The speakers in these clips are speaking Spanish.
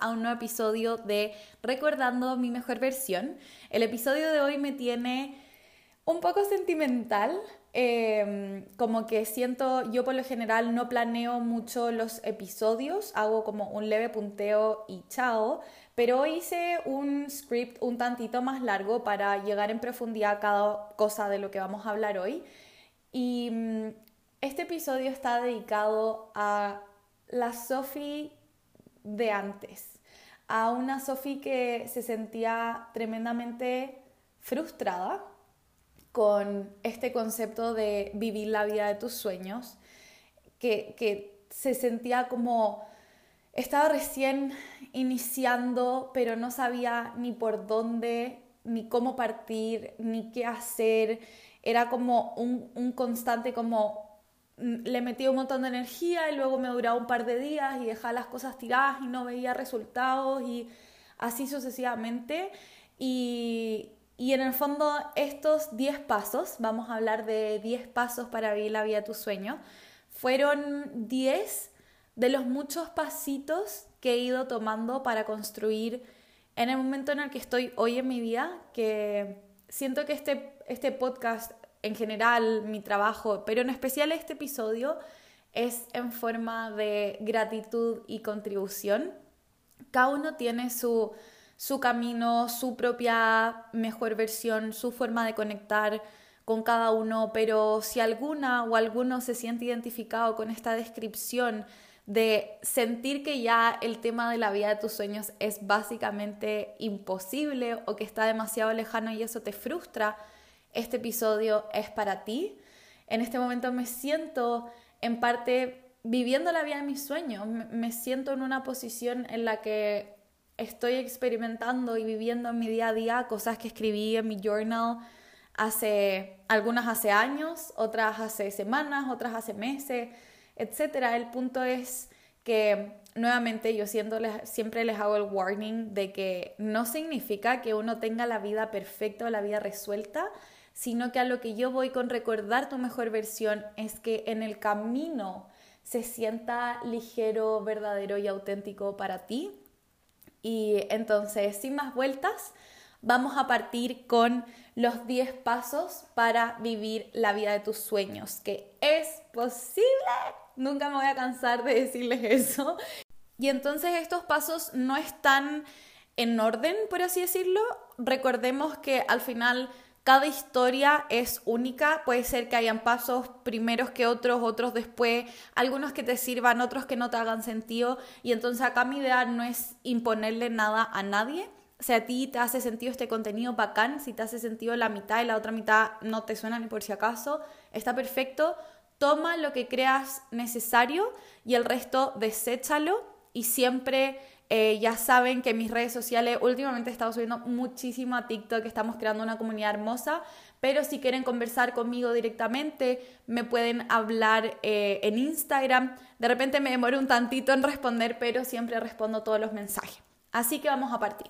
a un nuevo episodio de Recordando mi mejor versión. El episodio de hoy me tiene un poco sentimental, em, como que siento, yo por lo general no planeo mucho los episodios, hago como un leve punteo y chao, pero hoy hice un script un tantito más largo para llegar en profundidad a cada cosa de lo que vamos a hablar hoy. Y mm, este episodio está dedicado a la Sophie de antes, a una Sophie que se sentía tremendamente frustrada con este concepto de vivir la vida de tus sueños, que, que se sentía como estaba recién iniciando, pero no sabía ni por dónde, ni cómo partir, ni qué hacer. Era como un, un constante como le metía un montón de energía y luego me duraba un par de días y dejaba las cosas tiradas y no veía resultados y así sucesivamente. Y, y en el fondo estos 10 pasos, vamos a hablar de 10 pasos para vivir la vida de tus sueños, fueron 10 de los muchos pasitos que he ido tomando para construir en el momento en el que estoy hoy en mi vida, que siento que este, este podcast en general mi trabajo, pero en especial este episodio es en forma de gratitud y contribución. Cada uno tiene su, su camino, su propia mejor versión, su forma de conectar con cada uno, pero si alguna o alguno se siente identificado con esta descripción de sentir que ya el tema de la vida de tus sueños es básicamente imposible o que está demasiado lejano y eso te frustra, este episodio es para ti. En este momento me siento en parte viviendo la vida de mis sueños, me siento en una posición en la que estoy experimentando y viviendo en mi día a día cosas que escribí en mi journal hace algunas hace años, otras hace semanas, otras hace meses, etcétera. El punto es que nuevamente yo siempre les hago el warning de que no significa que uno tenga la vida perfecta o la vida resuelta, sino que a lo que yo voy con recordar tu mejor versión es que en el camino se sienta ligero, verdadero y auténtico para ti. Y entonces, sin más vueltas, vamos a partir con los 10 pasos para vivir la vida de tus sueños, que es posible. Nunca me voy a cansar de decirles eso. Y entonces estos pasos no están en orden, por así decirlo. Recordemos que al final cada historia es única, puede ser que hayan pasos primeros que otros, otros después, algunos que te sirvan, otros que no te hagan sentido. Y entonces acá mi idea no es imponerle nada a nadie. Si a ti te hace sentido este contenido bacán, si te hace sentido la mitad y la otra mitad no te suena ni por si acaso, está perfecto. Toma lo que creas necesario y el resto deséchalo y siempre eh, ya saben que mis redes sociales últimamente he estado subiendo muchísimo a TikTok, estamos creando una comunidad hermosa, pero si quieren conversar conmigo directamente, me pueden hablar eh, en Instagram. De repente me demoro un tantito en responder, pero siempre respondo todos los mensajes. Así que vamos a partir.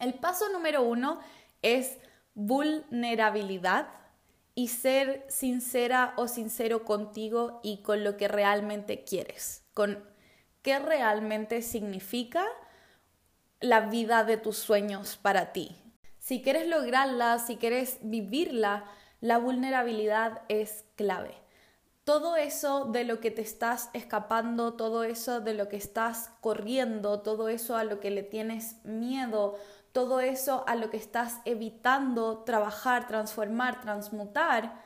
El paso número uno es vulnerabilidad y ser sincera o sincero contigo y con lo que realmente quieres, con qué realmente significa la vida de tus sueños para ti. Si quieres lograrla, si quieres vivirla, la vulnerabilidad es clave. Todo eso de lo que te estás escapando, todo eso de lo que estás corriendo, todo eso a lo que le tienes miedo, todo eso a lo que estás evitando trabajar, transformar, transmutar,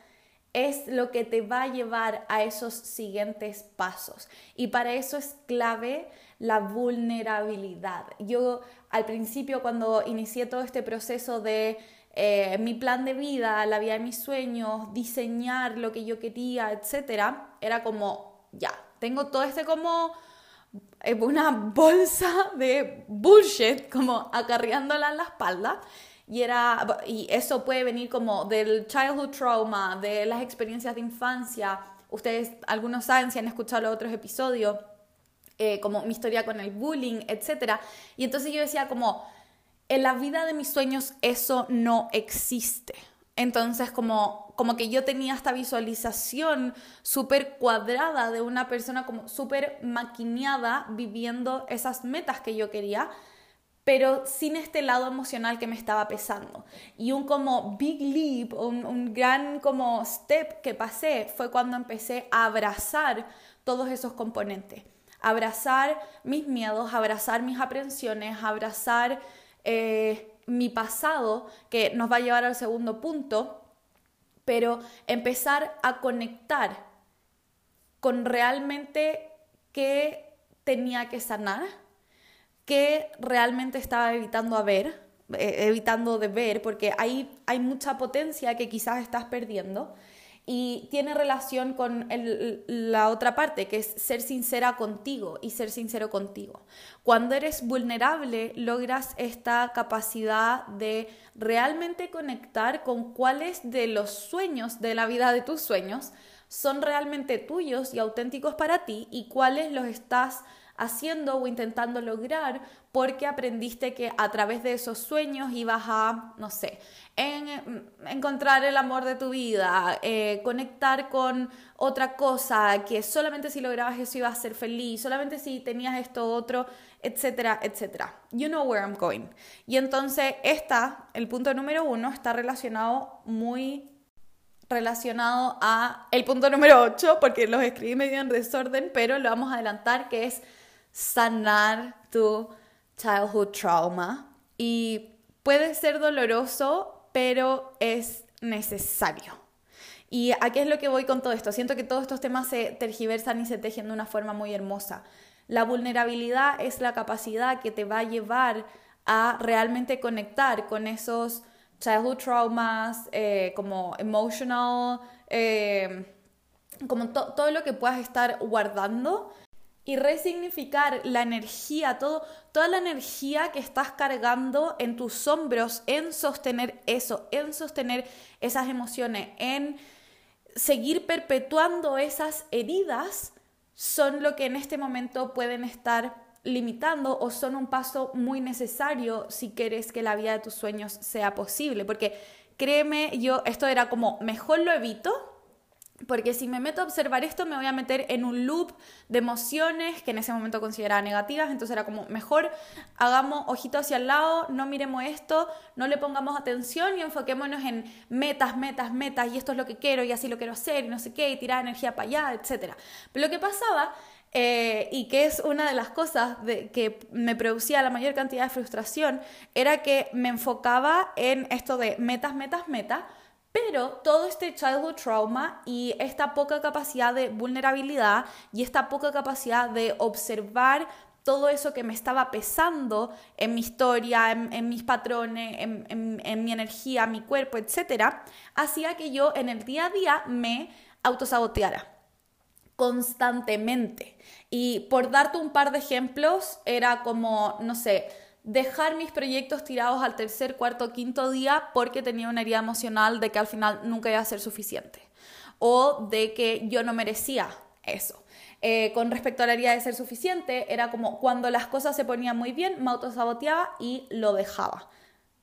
es lo que te va a llevar a esos siguientes pasos. Y para eso es clave la vulnerabilidad. Yo al principio cuando inicié todo este proceso de eh, mi plan de vida, la vida de mis sueños, diseñar lo que yo quería, etcétera, era como, ya, tengo todo este como eh, una bolsa de bullshit como acarreándola en la espalda y, era, y eso puede venir como del childhood trauma, de las experiencias de infancia. Ustedes, algunos saben si han escuchado los otros episodios, eh, como mi historia con el bullying, etc. Y entonces yo decía como, en la vida de mis sueños eso no existe. Entonces como, como que yo tenía esta visualización súper cuadrada de una persona como súper maquineada viviendo esas metas que yo quería pero sin este lado emocional que me estaba pesando. Y un como big leap, un, un, gran como step que pasé fue cuando empecé a abrazar todos esos componentes. Abrazar mis miedos, abrazar mis aprensiones, abrazar eh, mi pasado, que nos va a llevar al segundo punto, pero empezar a conectar con realmente qué tenía que sanar que realmente estaba evitando a ver, eh, evitando de ver, porque hay, hay mucha potencia que quizás estás perdiendo y tiene relación con la otra parte, que es ser sincera contigo y ser sincero contigo. Cuando eres vulnerable, logras esta capacidad de realmente conectar con cuáles de los sueños de la vida de tus sueños son realmente tuyos y auténticos para ti y cuáles los estás haciendo o intentando lograr porque aprendiste que a través de esos sueños ibas a, no sé, en, encontrar el amor de tu vida, eh, conectar con otra cosa, que solamente si lograbas eso ibas a ser feliz, solamente si tenías esto otro, etcétera, etcétera. You know where I'm going. Y entonces esta, el punto número uno, está relacionado muy relacionado a el punto número 8, porque los escribí medio en desorden, pero lo vamos a adelantar, que es sanar tu childhood trauma y puede ser doloroso, pero es necesario. ¿Y a qué es lo que voy con todo esto? Siento que todos estos temas se tergiversan y se tejen de una forma muy hermosa. La vulnerabilidad es la capacidad que te va a llevar a realmente conectar con esos childhood traumas, eh, como emotional, eh, como todo lo que puedas estar guardando y resignificar la energía, todo, toda la energía que estás cargando en tus hombros, en sostener eso, en sostener esas emociones, en seguir perpetuando esas heridas, son lo que en este momento pueden estar limitando o son un paso muy necesario si quieres que la vida de tus sueños sea posible. Porque créeme, yo esto era como, mejor lo evito porque si me meto a observar esto, me voy a meter en un loop de emociones que en ese momento consideraba negativas. Entonces era como, mejor hagamos ojito hacia el lado, no miremos esto, no le pongamos atención y enfoquémonos en metas, metas, metas, y esto es lo que quiero y así lo quiero hacer y no sé qué, y tirar energía para allá, etc. Pero lo que pasaba, eh, y que es una de las cosas que me producía la mayor cantidad de frustración, era que me enfocaba en esto de metas, metas, metas pero todo este childhood trauma y esta poca capacidad de vulnerabilidad y esta poca capacidad de observar todo eso que me estaba pesando en mi historia, en, mis patrones, en, en, mi energía, mi cuerpo, etc., hacía que yo en el día a día me autosaboteara constantemente. Y por darte un par de ejemplos, era como, no sé, dejar mis proyectos tirados al tercer, cuarto, quinto día porque tenía una herida emocional de que al final nunca iba a ser suficiente o de que yo no merecía eso. Eh, con respecto a la herida de ser suficiente, era como cuando las cosas se ponían muy bien, me autosaboteaba y lo dejaba.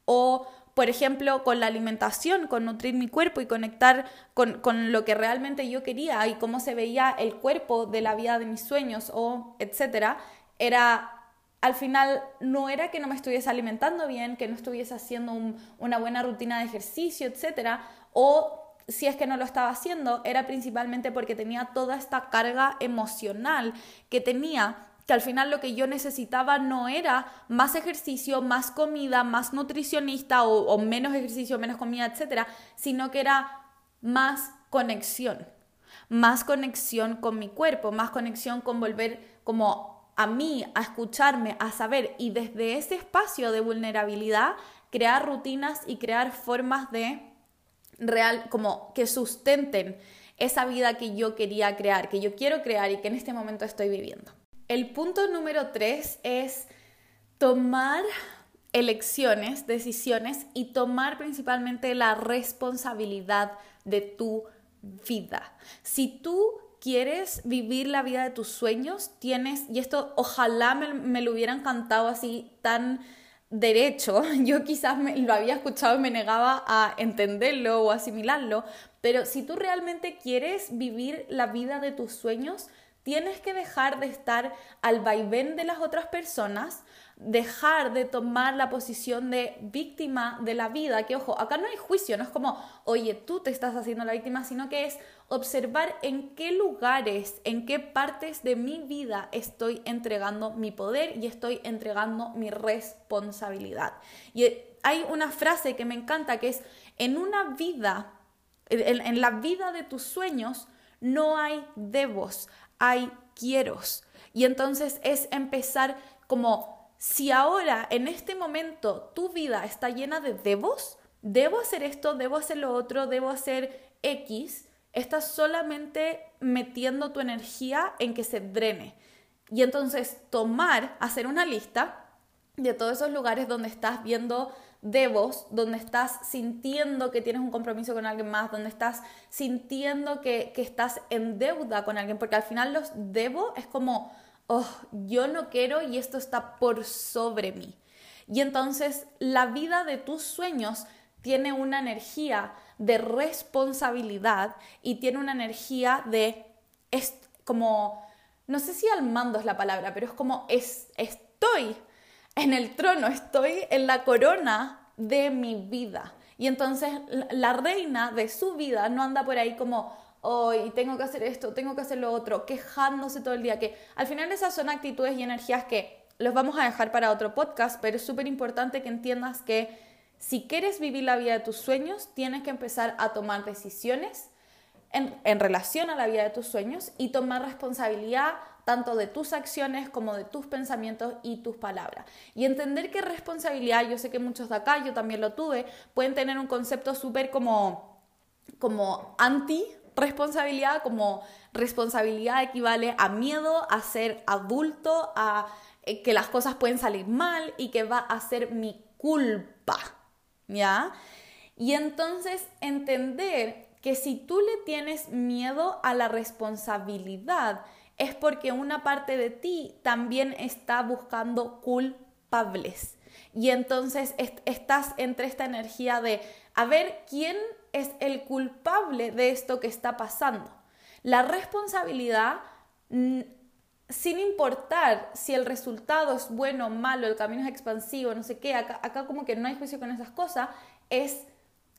O, por ejemplo, con la alimentación, con nutrir mi cuerpo y conectar con, con lo que realmente yo quería y cómo se veía el cuerpo de la vida de mis sueños o etcétera, era al final no era que no me estuviese alimentando bien, que no estuviese haciendo una buena rutina de ejercicio, etc. O si es que no lo estaba haciendo, era principalmente porque tenía toda esta carga emocional que tenía que al final lo que yo necesitaba no era más ejercicio, más comida, más nutricionista o, o menos ejercicio, menos comida, etc., sino que era más conexión, más conexión con mi cuerpo, más conexión con volver como a mí, a escucharme, a saber y desde ese espacio de vulnerabilidad crear rutinas y crear formas de real, como que sustenten esa vida que yo quería crear, que yo quiero crear y que en este momento estoy viviendo. El punto número tres es tomar elecciones, decisiones y tomar principalmente la responsabilidad de tu vida. Si tú quieres vivir la vida de tus sueños, tienes, y esto ojalá me, lo hubiera encantado así tan derecho, yo quizás lo había escuchado y me negaba a entenderlo o asimilarlo, pero si tú realmente quieres vivir la vida de tus sueños, tienes que dejar de estar al vaivén de las otras personas, dejar de tomar la posición de víctima de la vida, que ojo, acá no hay juicio, no es como, oye, tú te estás haciendo la víctima, sino que es observar en qué lugares, en qué partes de mi vida estoy entregando mi poder y estoy entregando mi responsabilidad. Y hay una frase que me encanta que es, en una vida, en, la vida de tus sueños, no hay debos, hay quieros. Y entonces es empezar como, si ahora, en este momento, tu vida está llena de debos, debo hacer esto, debo hacer lo otro, debo hacer X, estás solamente metiendo tu energía en que se drene. Y entonces tomar, hacer una lista de todos esos lugares donde estás viendo debos, donde estás sintiendo que tienes un compromiso con alguien más, donde estás sintiendo que, estás en deuda con alguien, porque al final los debo es como, oh, yo no quiero y esto está por sobre mí. Y entonces la vida de tus sueños tiene una energía de responsabilidad y tiene una energía de, es como, no sé si al mando es la palabra, pero es como es, estoy en el trono, estoy en la corona de mi vida. Y entonces la reina de su vida no anda por ahí como, hoy tengo que hacer esto, tengo que hacer lo otro, quejándose todo el día, que al final esas son actitudes y energías que los vamos a dejar para otro podcast, pero es súper importante que entiendas que si quieres vivir la vida de tus sueños, tienes que empezar a tomar decisiones en, relación a la vida de tus sueños y tomar responsabilidad tanto de tus acciones como de tus pensamientos y tus palabras. Y entender que responsabilidad, yo sé que muchos de acá, yo también lo tuve, pueden tener un concepto súper como, como anti responsabilidad, como responsabilidad equivale a miedo, a ser adulto, a eh, que las cosas pueden salir mal y que va a ser mi culpa. ¿Ya? Y entonces entender que si tú le tienes miedo a la responsabilidad, es porque una parte de ti también está buscando culpables. Y entonces estás entre esta energía de a ver quién es el culpable de esto que está pasando. La responsabilidad, sin importar si el resultado es bueno o malo, el camino es expansivo, no sé qué, acá, acá como que no hay juicio con esas cosas, es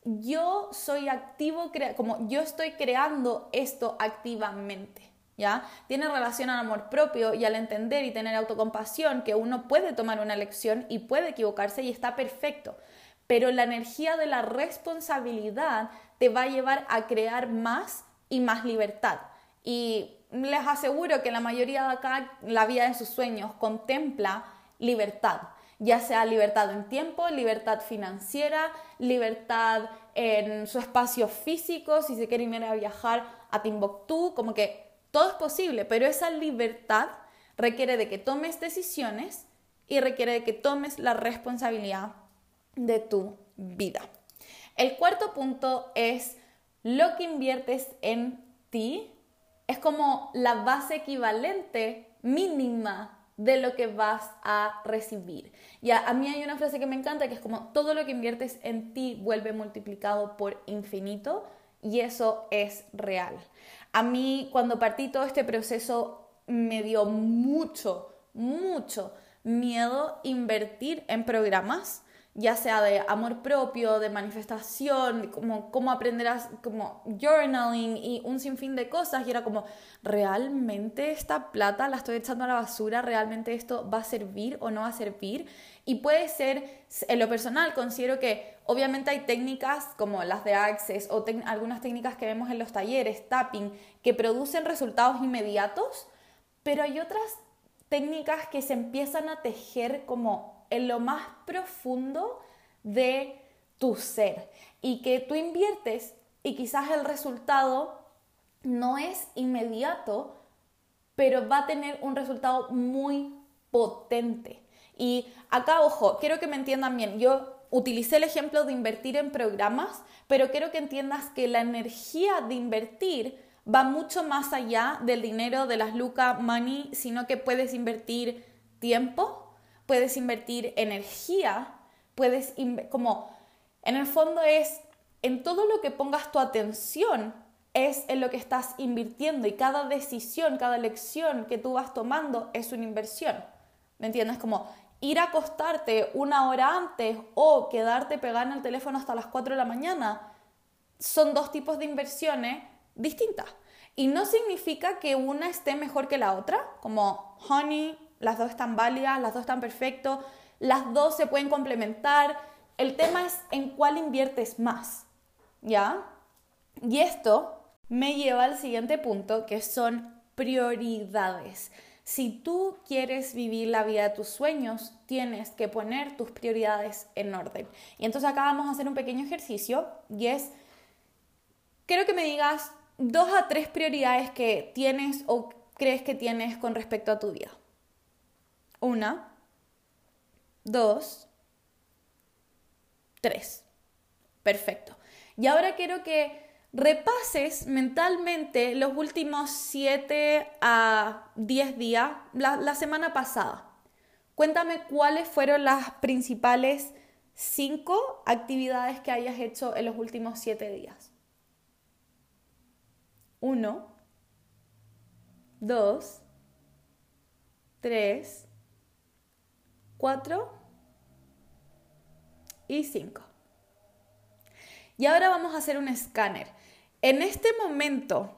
yo soy activo, como yo estoy creando esto activamente. ¿Ya? Tiene relación al amor propio y al entender y tener autocompasión que uno puede tomar una lección y puede equivocarse y está perfecto. Pero la energía de la responsabilidad te va a llevar a crear más y más libertad. Y les aseguro que la mayoría de acá, la vida de sus sueños contempla libertad, ya sea libertad en tiempo, libertad financiera, libertad en su espacio físico, si se quiere ir a viajar a Timbuktu, como que todo es posible, pero esa libertad requiere de que tomes decisiones y requiere de que tomes la responsabilidad de tu vida. El cuarto punto es lo que inviertes en ti es como la base equivalente mínima de lo que vas a recibir. Y a, mí hay una frase que me encanta que es como todo lo que inviertes en ti vuelve multiplicado por infinito y eso es real. A mí cuando partí todo este proceso me dio mucho, mucho miedo invertir en programas ya sea de amor propio, de manifestación, como cómo aprenderás, como journaling y un sinfín de cosas. Y era como, ¿realmente esta plata la estoy echando a la basura? ¿Realmente esto va a servir o no va a servir? Y puede ser, en lo personal, considero que obviamente hay técnicas como las de Access o algunas técnicas que vemos en los talleres, tapping, que producen resultados inmediatos, pero hay otras técnicas que se empiezan a tejer como en lo más profundo de tu ser y que tú inviertes y quizás el resultado no es inmediato, pero va a tener un resultado muy potente. Y acá, ojo, quiero que me entiendan bien, yo utilicé el ejemplo de invertir en programas, pero quiero que entiendas que la energía de invertir va mucho más allá del dinero de las lucas money, sino que puedes invertir tiempo, puedes invertir energía, puedes, como, en el fondo es, en todo lo que pongas tu atención, es en lo que estás invirtiendo y cada decisión, cada lección que tú vas tomando es una inversión. ¿Me entiendes? Como ir a acostarte una hora antes o quedarte pegada en el teléfono hasta las 4 de la mañana son dos tipos de inversiones distintas. Y no significa que una esté mejor que la otra, como honey, las dos están válidas, las dos están perfectos, las dos se pueden complementar. El tema es en cuál inviertes más, ¿ya? Y esto me lleva al siguiente punto, que son prioridades. Si tú quieres vivir la vida de tus sueños, tienes que poner tus prioridades en orden. Y entonces acá vamos a hacer un pequeño ejercicio y es, quiero que me digas dos a tres prioridades que tienes o crees que tienes con respecto a tu vida. Una, dos, tres. Perfecto. Y ahora quiero que repases mentalmente los últimos 7 a 10 días, la, semana pasada. Cuéntame cuáles fueron las principales 5 actividades que hayas hecho en los últimos 7 días. 1, 2, 3, 4 y 5. Y ahora vamos a hacer un escáner. En este momento,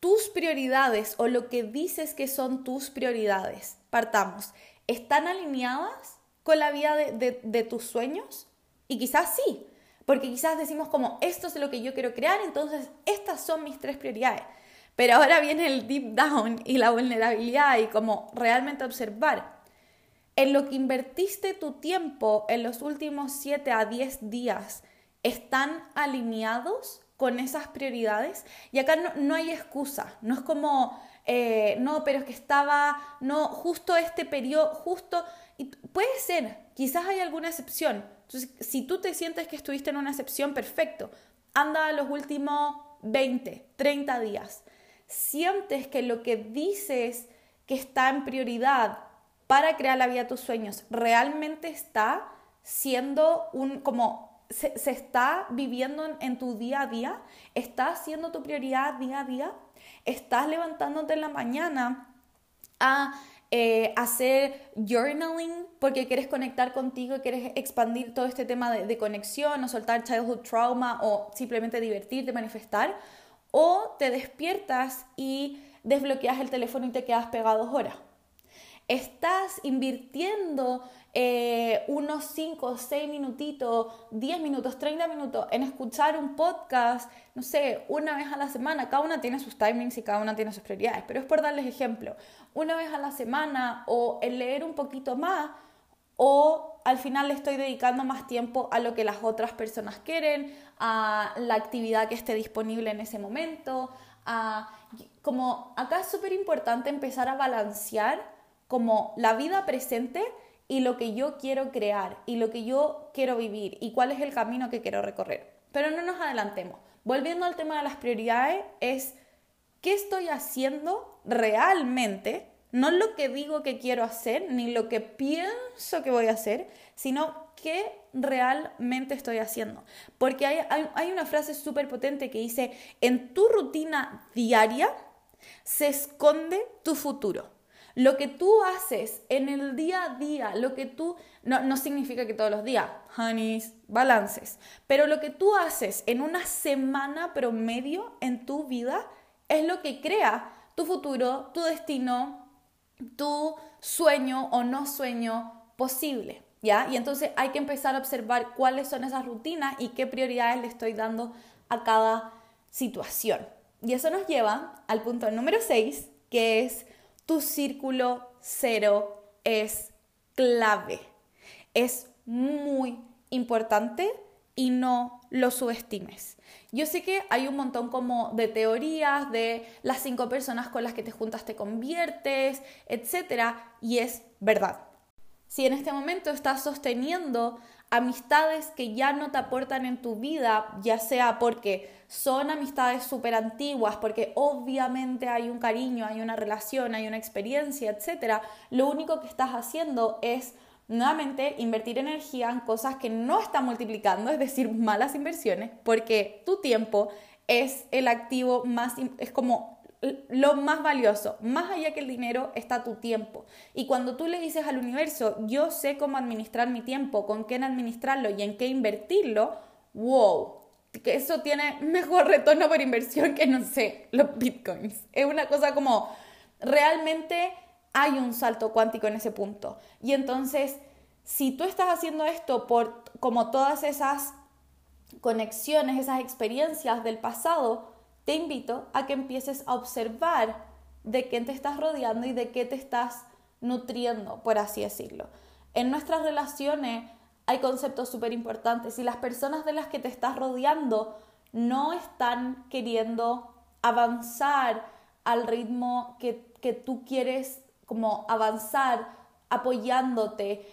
tus prioridades o lo que dices que son tus prioridades, partamos, ¿están alineadas con la vida de, tus sueños? Y quizás sí, porque quizás decimos como, esto es lo que yo quiero crear, entonces estas son mis tres prioridades. Pero ahora viene el deep down y la vulnerabilidad y como realmente observar en lo que invertiste tu tiempo en los últimos 7 a 10 días están alineados con esas prioridades y acá no, hay excusa, no es como, eh, no, pero es que estaba, no, justo este periodo, justo, y puede ser, quizás hay alguna excepción. Entonces, si tú te sientes que estuviste en una excepción, perfecto, anda a los últimos 20, 30 días. Sientes que lo que dices que está en prioridad para crear la vida de tus sueños realmente está siendo un como se, está viviendo en, tu día a día, estás siendo tu prioridad día a día, estás levantándote en la mañana a eh, hacer journaling porque quieres conectar contigo quieres expandir todo este tema de, de, conexión o soltar childhood trauma o simplemente divertirte, manifestar, o te despiertas y desbloqueas el teléfono y te quedas pegado horas. Estás invirtiendo eh, unos 5, 6 minutitos, 10 minutos, 30 minutos en escuchar un podcast, no sé, una vez a la semana. Cada una tiene sus timings y cada una tiene sus prioridades, pero es por darles ejemplo. Una vez a la semana o el leer un poquito más o al final le estoy dedicando más tiempo a lo que las otras personas quieren, a la actividad que esté disponible en ese momento, a como acá es súper importante empezar a balancear como la vida presente y lo que yo quiero crear y lo que yo quiero vivir y cuál es el camino que quiero recorrer. Pero no nos adelantemos. Volviendo al tema de las prioridades, es qué estoy haciendo realmente, no lo que digo que quiero hacer, ni lo que pienso que voy a hacer, sino qué realmente estoy haciendo. Porque hay, hay una frase súper potente que dice, en tu rutina diaria se esconde tu futuro. Lo que tú haces en el día a día, lo que tú, no, significa que todos los días, honeys, balances, pero lo que tú haces en una semana promedio en tu vida es lo que crea tu futuro, tu destino, tu sueño o no sueño posible. ¿Ya? Y entonces hay que empezar a observar cuáles son esas rutinas y qué prioridades le estoy dando a cada situación. Y eso nos lleva al punto número 6, que es tu círculo cero es clave. Es muy importante y no lo subestimes. Yo sé que hay un montón como de teorías de las cinco personas con las que te juntas te conviertes, etc. Y es verdad. Si en este momento estás sosteniendo amistades que ya no te aportan en tu vida, ya sea porque son amistades súper antiguas, porque obviamente hay un cariño, hay una relación, hay una experiencia, etc., lo único que estás haciendo es nuevamente invertir energía en cosas que no están multiplicando, es decir, malas inversiones, porque tu tiempo es el activo más, es como lo más valioso, más allá que el dinero, está tu tiempo. Y cuando tú le dices al universo, yo sé cómo administrar mi tiempo, con quién administrarlo y en qué invertirlo, wow, que eso tiene mejor retorno por inversión que, no sé, los bitcoins. Es una cosa como, realmente hay un salto cuántico en ese punto. Y entonces, si tú estás haciendo esto por como todas esas conexiones, esas experiencias del pasado, te invito a que empieces a observar de qué te estás rodeando y de qué te estás nutriendo, por así decirlo. En nuestras relaciones hay conceptos súper importantes. Si las personas de las que te estás rodeando no están queriendo avanzar al ritmo que, que tú quieres como avanzar, apoyándote.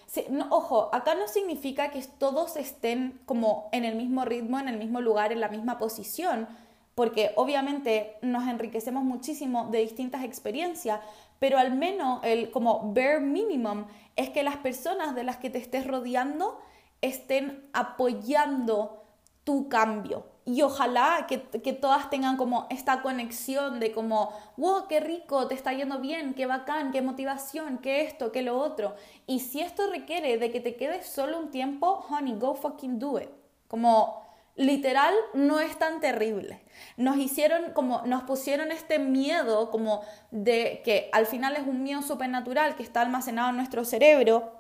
ojo, acá no significa que todos estén como en el mismo ritmo, en el mismo lugar, en la misma posición, porque obviamente nos enriquecemos muchísimo de distintas experiencias, pero al menos el como bare minimum es que las personas de las que te estés rodeando estén apoyando tu cambio. Y ojalá que, que, todas tengan como esta conexión de como, wow, qué rico, te está yendo bien, qué bacán, qué motivación, qué esto, qué lo otro. Y si esto requiere de que te quedes solo un tiempo, honey, go fucking do it. Como literal no es tan terrible. Nos hicieron como, nos pusieron este miedo como de que al final es un miedo supernatural que está almacenado en nuestro cerebro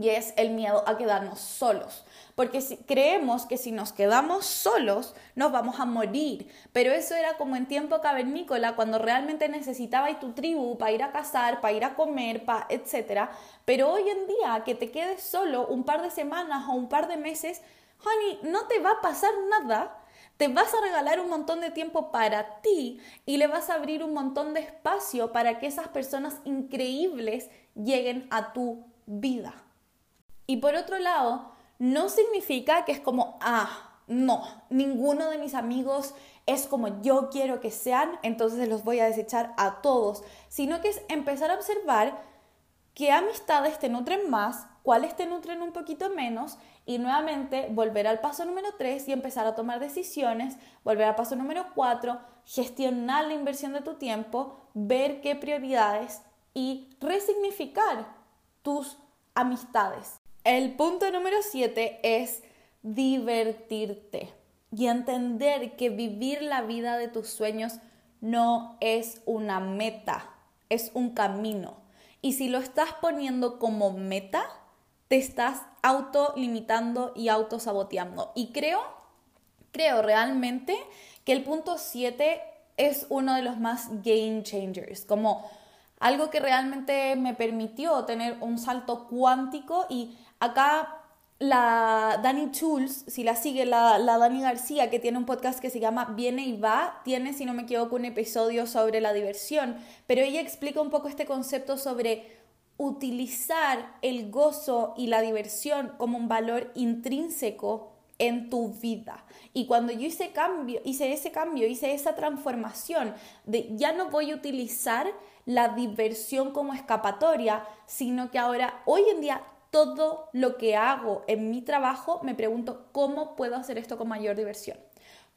y es el miedo a quedarnos solos. Porque si, creemos que si nos quedamos solos nos vamos a morir. Pero eso era como en tiempo cavernícola, cuando realmente necesitabas tu tribu para ir a cazar, para ir a comer, para etc. Pero hoy en día que te quedes solo un par de semanas o un par de meses, honey, no te va a pasar nada. Te vas a regalar un montón de tiempo para ti y le vas a abrir un montón de espacio para que esas personas increíbles lleguen a tu vida. Y por otro lado, no significa que es como, ah, no, ninguno de mis amigos es como yo quiero que sean, entonces los voy a desechar a todos, sino que es empezar a observar qué amistades te nutren más, cuáles te nutren un poquito menos y nuevamente volver al paso número 3 y empezar a tomar decisiones, volver al paso número 4, gestionar la inversión de tu tiempo, ver qué prioridades y resignificar tus amistades. El punto número 7 es divertirte y entender que vivir la vida de tus sueños no es una meta, es un camino. Y si lo estás poniendo como meta, te estás autolimitando y autosaboteando. Y creo, creo realmente que el punto 7 es uno de los más game changers, como algo que realmente me permitió tener un salto cuántico y acá la Dani Tools, si la sigue la, la Dani García, que tiene un podcast que se llama Viene y va, tiene, si no me equivoco, un episodio sobre la diversión, pero ella explica un poco este concepto sobre utilizar el gozo y la diversión como un valor intrínseco en tu vida. Y cuando yo hice cambio, hice ese cambio, hice esa transformación de ya no voy a utilizar la diversión como escapatoria, sino que ahora hoy en día todo lo que hago en mi trabajo me pregunto cómo puedo hacer esto con mayor diversión.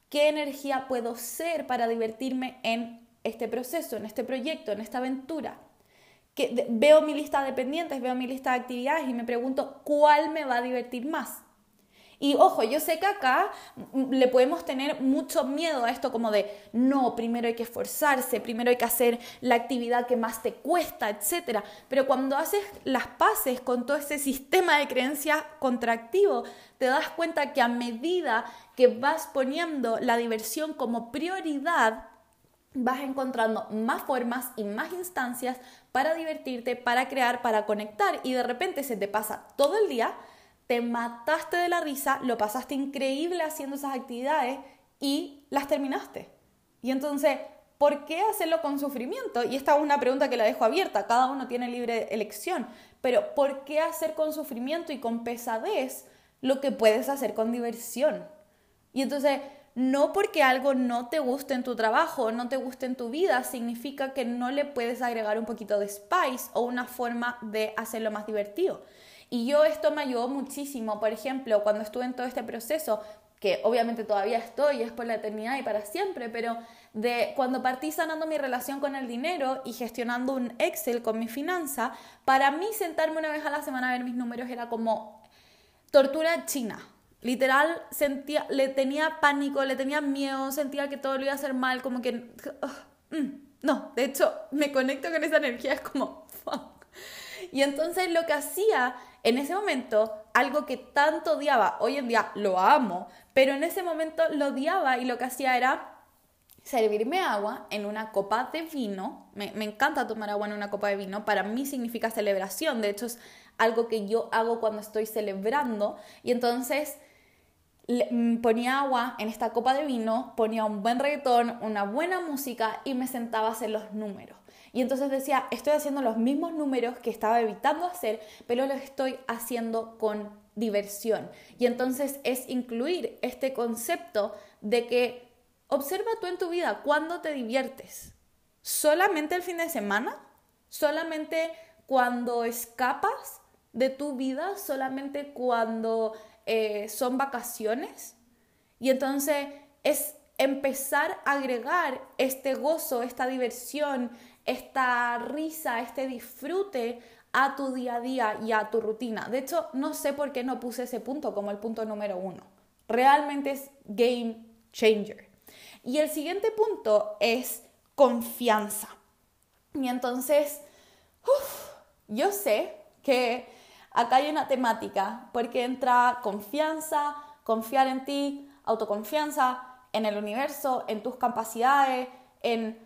¿Qué energía puedo ser para divertirme en este proceso, en este proyecto, en esta aventura? Que veo mi lista de pendientes, veo mi lista de actividades y me pregunto cuál me va a divertir más. Y ojo, yo sé que acá le podemos tener mucho miedo a esto como de, no, primero hay que esforzarse, primero hay que hacer la actividad que más te cuesta, etc. Pero cuando haces las paces con todo ese sistema de creencias contractivo, te das cuenta que a medida que vas poniendo la diversión como prioridad, vas encontrando más formas y más instancias para divertirte, para crear, para conectar y de repente se te pasa todo el día, te mataste de la risa, lo pasaste increíble haciendo esas actividades y las terminaste. Y entonces, ¿por qué hacerlo con sufrimiento? Y esta es una pregunta que la dejo abierta, cada uno tiene libre elección, pero ¿por qué hacer con sufrimiento y con pesadez lo que puedes hacer con diversión? Y entonces, no porque algo no te guste en tu trabajo, no te guste en tu vida, significa que no le puedes agregar un poquito de spice o una forma de hacerlo más divertido. Y yo esto me ayudó muchísimo, por ejemplo, cuando estuve en todo este proceso, que obviamente todavía estoy, es por la eternidad y para siempre, pero de cuando partí sanando mi relación con el dinero y gestionando un Excel con mi finanza, para mí sentarme una vez a la semana a ver mis números era como tortura china. Literal, sentía, le tenía pánico, le tenía miedo, sentía que todo lo iba a hacer mal, como que... Mm, no, de hecho, me conecto con esa energía, es como... Fuck. Y entonces lo que hacía en ese momento, algo que tanto odiaba, hoy en día lo amo, pero en ese momento lo odiaba y lo que hacía era servirme agua en una copa de vino. Me, encanta tomar agua en una copa de vino. Para mí significa celebración. De hecho, es algo que yo hago cuando estoy celebrando. Y entonces ponía agua en esta copa de vino, ponía un buen reggaetón, una buena música y me sentaba a hacer los números. Y entonces decía, estoy haciendo los mismos números que estaba evitando hacer, pero los estoy haciendo con diversión. Y entonces es incluir este concepto de que Observa tú en tu vida cuándo te diviertes. ¿Solamente el fin de semana? ¿Solamente cuando escapas de tu vida? ¿Solamente cuando eh, son vacaciones? Y entonces es empezar a agregar este gozo, esta diversión, esta risa, este disfrute a tu día a día y a tu rutina. De hecho, no sé por qué no puse ese punto como el punto número uno. Realmente es game changer. Y el siguiente punto es confianza. Y entonces, yo sé que acá hay una temática, porque entra confianza, confiar en ti, autoconfianza, en el universo, en tus capacidades, en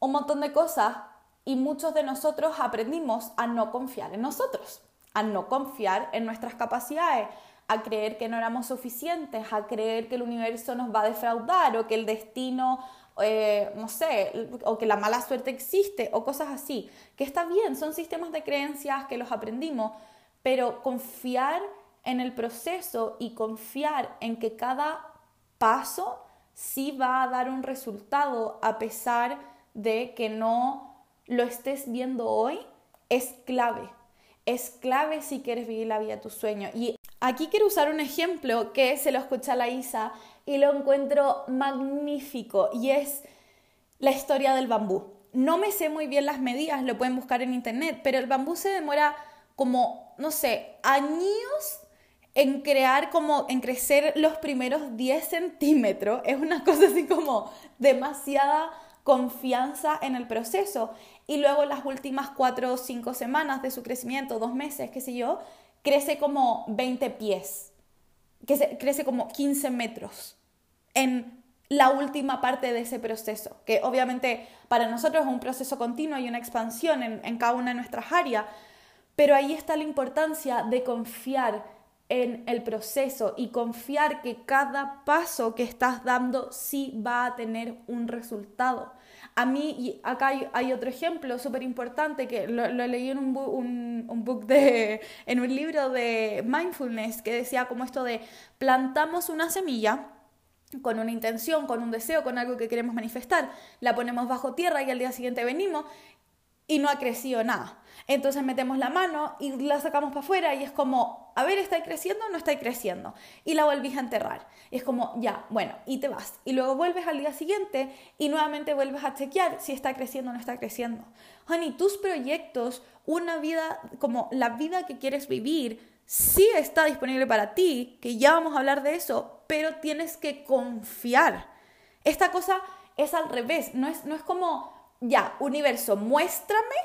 un montón de cosas. Y muchos de nosotros aprendimos a no confiar en nosotros, a no confiar en nuestras capacidades, a creer que no éramos suficientes, a creer que el universo nos va a defraudar o que el destino, eh, no sé, o que la mala suerte existe o cosas así. Que está bien, son sistemas de creencias que los aprendimos, pero confiar en el proceso y confiar en que cada paso sí va a dar un resultado a pesar de que no lo estés viendo hoy, es clave. Es clave si quieres vivir la vida de tu sueño. Y Aquí quiero usar un ejemplo que se lo escucha la Isa y lo encuentro magnífico y es la historia del bambú. No me sé muy bien las medidas, lo pueden buscar en internet, pero el bambú se demora como, no sé, años en crear como, en crecer los primeros 10 centímetros. Es una cosa así como demasiada confianza en el proceso. Y luego las últimas 4 o 5 semanas de su crecimiento, dos meses, qué sé yo, crece como 20 pies, que crece como 15 metros en la última parte de ese proceso, que obviamente para nosotros es un proceso continuo y una expansión en cada una de nuestras áreas, pero ahí está la importancia de confiar en el proceso y confiar que cada paso que estás dando sí va a tener un resultado. A mí, y acá hay, otro ejemplo súper importante que lo, leí en un, book de, en un libro de mindfulness que decía como esto de plantamos una semilla con una intención, con un deseo, con algo que queremos manifestar, la ponemos bajo tierra y al día siguiente venimos y no ha crecido nada. Entonces metemos la mano y la sacamos para afuera y es como, a ver, ¿está creciendo o no está creciendo? Y la volvís a enterrar. Y es como, ya, bueno, y te vas. Y luego vuelves al día siguiente y nuevamente vuelves a chequear si está creciendo o no está creciendo. Honey, tus proyectos, una vida como la vida que quieres vivir, sí está disponible para ti, que ya vamos a hablar de eso, pero tienes que confiar. Esta cosa es al revés, no es, no es como, ya, universo, muéstrame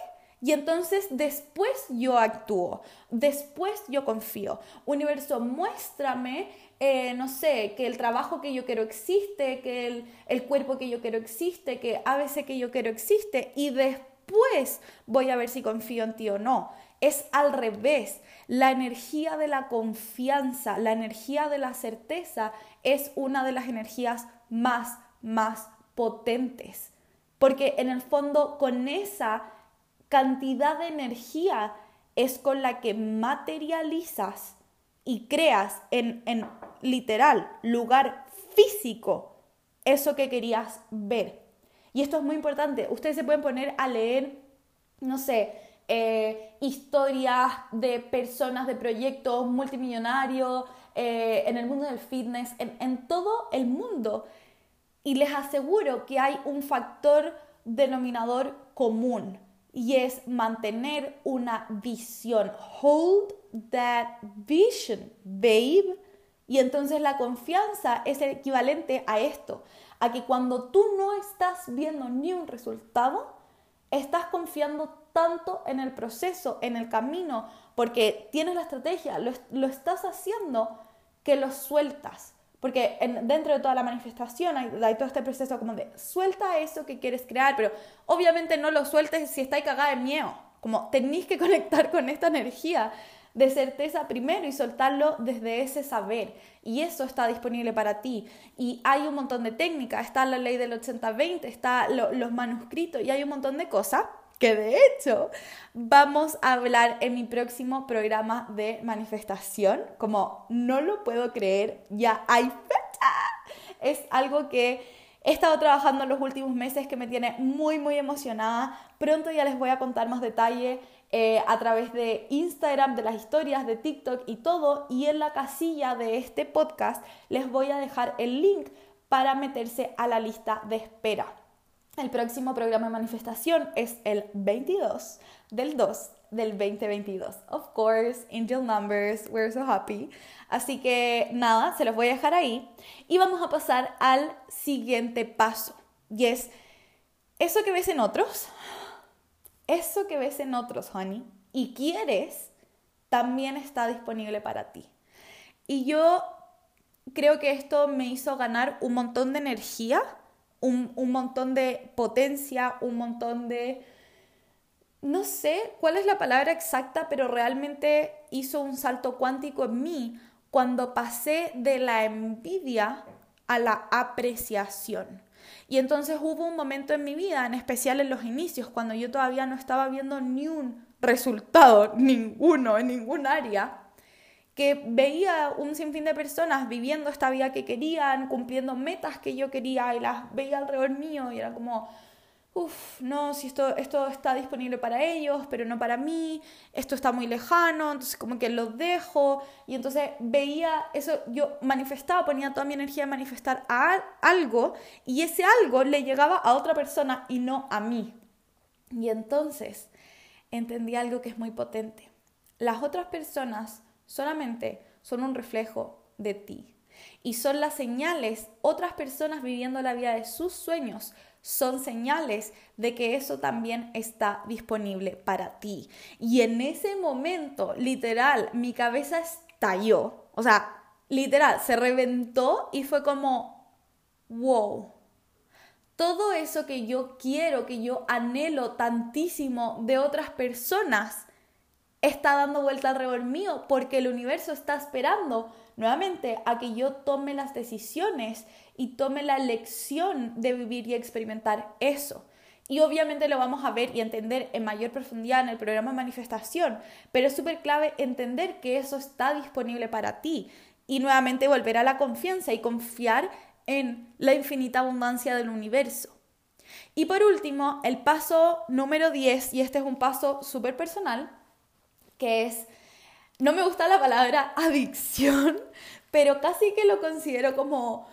y entonces después yo actúo, después yo confío. Universo, muéstrame, eh, no sé, que el trabajo que yo quiero existe, que el, el cuerpo que yo quiero existe, que ABC que yo quiero existe y después voy a ver si confío en ti o no. Es al revés. La energía de la confianza, la energía de la certeza es una de las energías más, más potentes porque en el fondo con esa cantidad de energía es con la que materializas y creas en, en literal lugar físico eso que querías ver. Y esto es muy importante. Ustedes se pueden poner a leer, no sé, eh, historias de personas, de proyectos multimillonarios, eh, en el mundo del fitness, en, en todo el mundo. Y les aseguro que hay un factor denominador común y es mantener una visión. Hold that vision, babe. Y entonces la confianza es el equivalente a esto, a que cuando tú no estás viendo ni un resultado, estás confiando tanto en el proceso, en el camino, porque tienes la estrategia, lo, estás haciendo, que lo sueltas. Porque dentro de toda la manifestación hay, todo este proceso como de suelta eso que quieres crear, pero obviamente no lo sueltes si está cagada de miedo. Como tenéis que conectar con esta energía de certeza primero y soltarlo desde ese saber. Y eso está disponible para ti. Y hay un montón de técnicas. Está la ley del 80-20, está los manuscritos y hay un montón de cosas que de hecho vamos a hablar en mi próximo programa de manifestación. Como no lo puedo creer, ya hay fecha. Es algo que he estado trabajando en los últimos meses que me tiene muy, muy emocionada. Pronto ya les voy a contar más detalle eh, a través de Instagram, de las historias, de TikTok y todo. Y en la casilla de este podcast les voy a dejar el link para meterse a la lista de espera. El próximo programa de manifestación es el 22 del 2 del 2022. Of course, angel numbers, we're so happy. Así que nada, se los voy a dejar ahí. Y vamos a pasar al siguiente paso. Y es eso que ves en otros, eso que ves en otros, honey, y quieres, también está disponible para ti. Y yo creo que esto me hizo ganar un montón de energía un, montón de potencia, un montón de... No sé cuál es la palabra exacta, pero realmente hizo un salto cuántico en mí cuando pasé de la envidia a la apreciación. Y entonces hubo un momento en mi vida, en especial en los inicios, cuando yo todavía no estaba viendo ni un resultado, ninguno, en ningún área, que veía un sinfín de personas viviendo esta vida que querían, cumpliendo metas que yo quería y las veía alrededor mío y era como, uff, no, si esto, esto está disponible para ellos, pero no para mí, esto está muy lejano, entonces como que lo dejo y entonces veía eso, yo manifestaba, ponía toda mi energía en manifestar a algo y ese algo le llegaba a otra persona y no a mí. Y entonces entendí algo que es muy potente. Las otras personas solamente son un reflejo de ti. Y son las señales, otras personas viviendo la vida de sus sueños, son señales de que eso también está disponible para ti. Y en ese momento, literal, mi cabeza estalló. O sea, literal, se reventó y fue como, wow. Todo eso que yo quiero, que yo anhelo tantísimo de otras personas, está dando vuelta alrededor mío porque el universo está esperando nuevamente a que yo tome las decisiones y tome la lección de vivir y experimentar eso. Y obviamente lo vamos a ver y entender en mayor profundidad en el programa Manifestación, pero es súper clave entender que eso está disponible para ti y nuevamente volver a la confianza y confiar en la infinita abundancia del universo. Y por último, el paso número 10, y este es un paso súper personal, que es, no me gusta la palabra adicción, pero casi que lo considero como,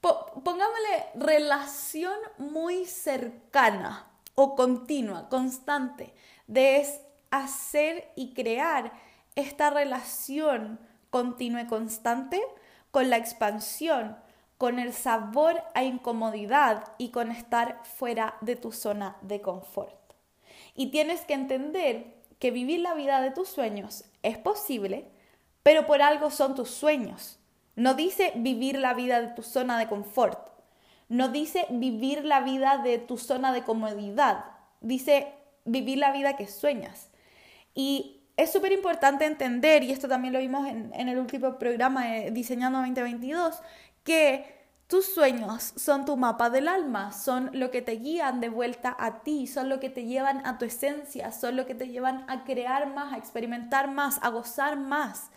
pongámosle, relación muy cercana o continua, constante, de hacer y crear esta relación continua y constante con la expansión, con el sabor a incomodidad y con estar fuera de tu zona de confort. Y tienes que entender que vivir la vida de tus sueños es posible, pero por algo son tus sueños. No dice vivir la vida de tu zona de confort. No dice vivir la vida de tu zona de comodidad. Dice vivir la vida que sueñas. Y es súper importante entender, y esto también lo vimos en, el último programa de Diseñando 2022, que tus sueños son tu mapa del alma, son lo que te guían de vuelta a ti, son lo que te llevan a tu esencia, son lo que te llevan a crear más, a experimentar más, a gozar más.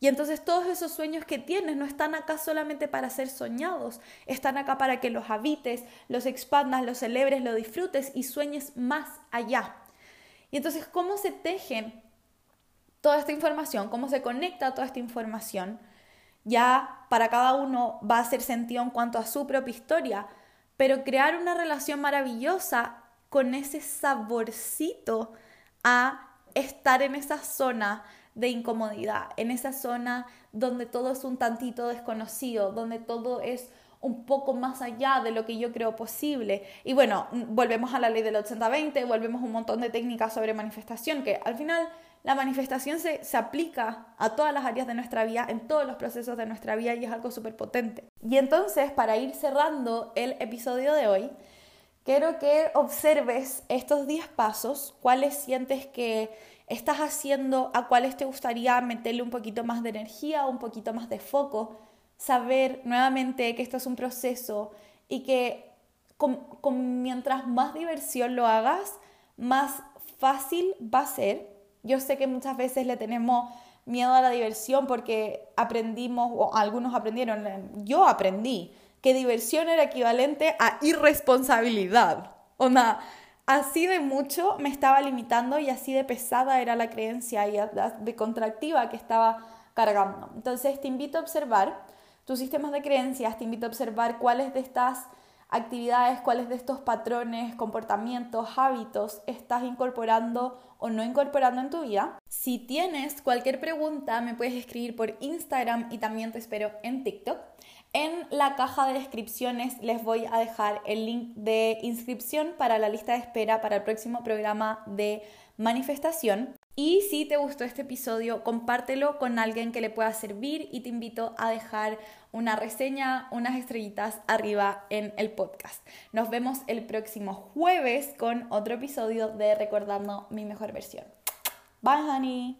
Y entonces todos esos sueños que tienes no están acá solamente para ser soñados, están acá para que los habites, los expandas, los celebres, lo disfrutes y sueñes más allá. Y entonces, ¿cómo se tejen toda esta información? ¿Cómo se conecta toda esta información? Ya para cada uno va a hacer sentido en cuanto a su propia historia, pero crear una relación maravillosa con ese saborcito a estar en esa zona de incomodidad, en esa zona donde todo es un tantito desconocido, donde todo es un poco más allá de lo que yo creo posible. Y bueno, volvemos a la ley del 80-20, volvemos a un montón de técnicas sobre manifestación, que al final la manifestación se, se, aplica a todas las áreas de nuestra vida, en todos los procesos de nuestra vida y es algo súper potente. Y entonces, para ir cerrando el episodio de hoy, quiero que observes estos 10 pasos, cuáles sientes que estás haciendo, a cuáles te gustaría meterle un poquito más de energía, un poquito más de foco, saber nuevamente que esto es un proceso y que con mientras más diversión lo hagas, más fácil va a ser yo sé que muchas veces le tenemos miedo a la diversión porque aprendimos, o algunos aprendieron, yo aprendí que diversión era equivalente a irresponsabilidad. O nada, así de mucho me estaba limitando y así de pesada era la creencia y de contractiva que estaba cargando. Entonces te invito a observar tus sistemas de creencias, te invito a observar cuáles de estas actividades, cuáles de estos patrones, comportamientos, hábitos estás incorporando o no incorporando en tu vida. Si tienes cualquier pregunta, me puedes escribir por Instagram y también te espero en TikTok. En la caja de descripciones les voy a dejar el link de inscripción para la lista de espera para el próximo programa de manifestación. Y si te gustó este episodio, compártelo con alguien que le pueda servir y te invito a dejar una reseña, unas estrellitas arriba en el podcast. Nos vemos el próximo jueves con otro episodio de Recordando mi mejor versión. Bye, honey.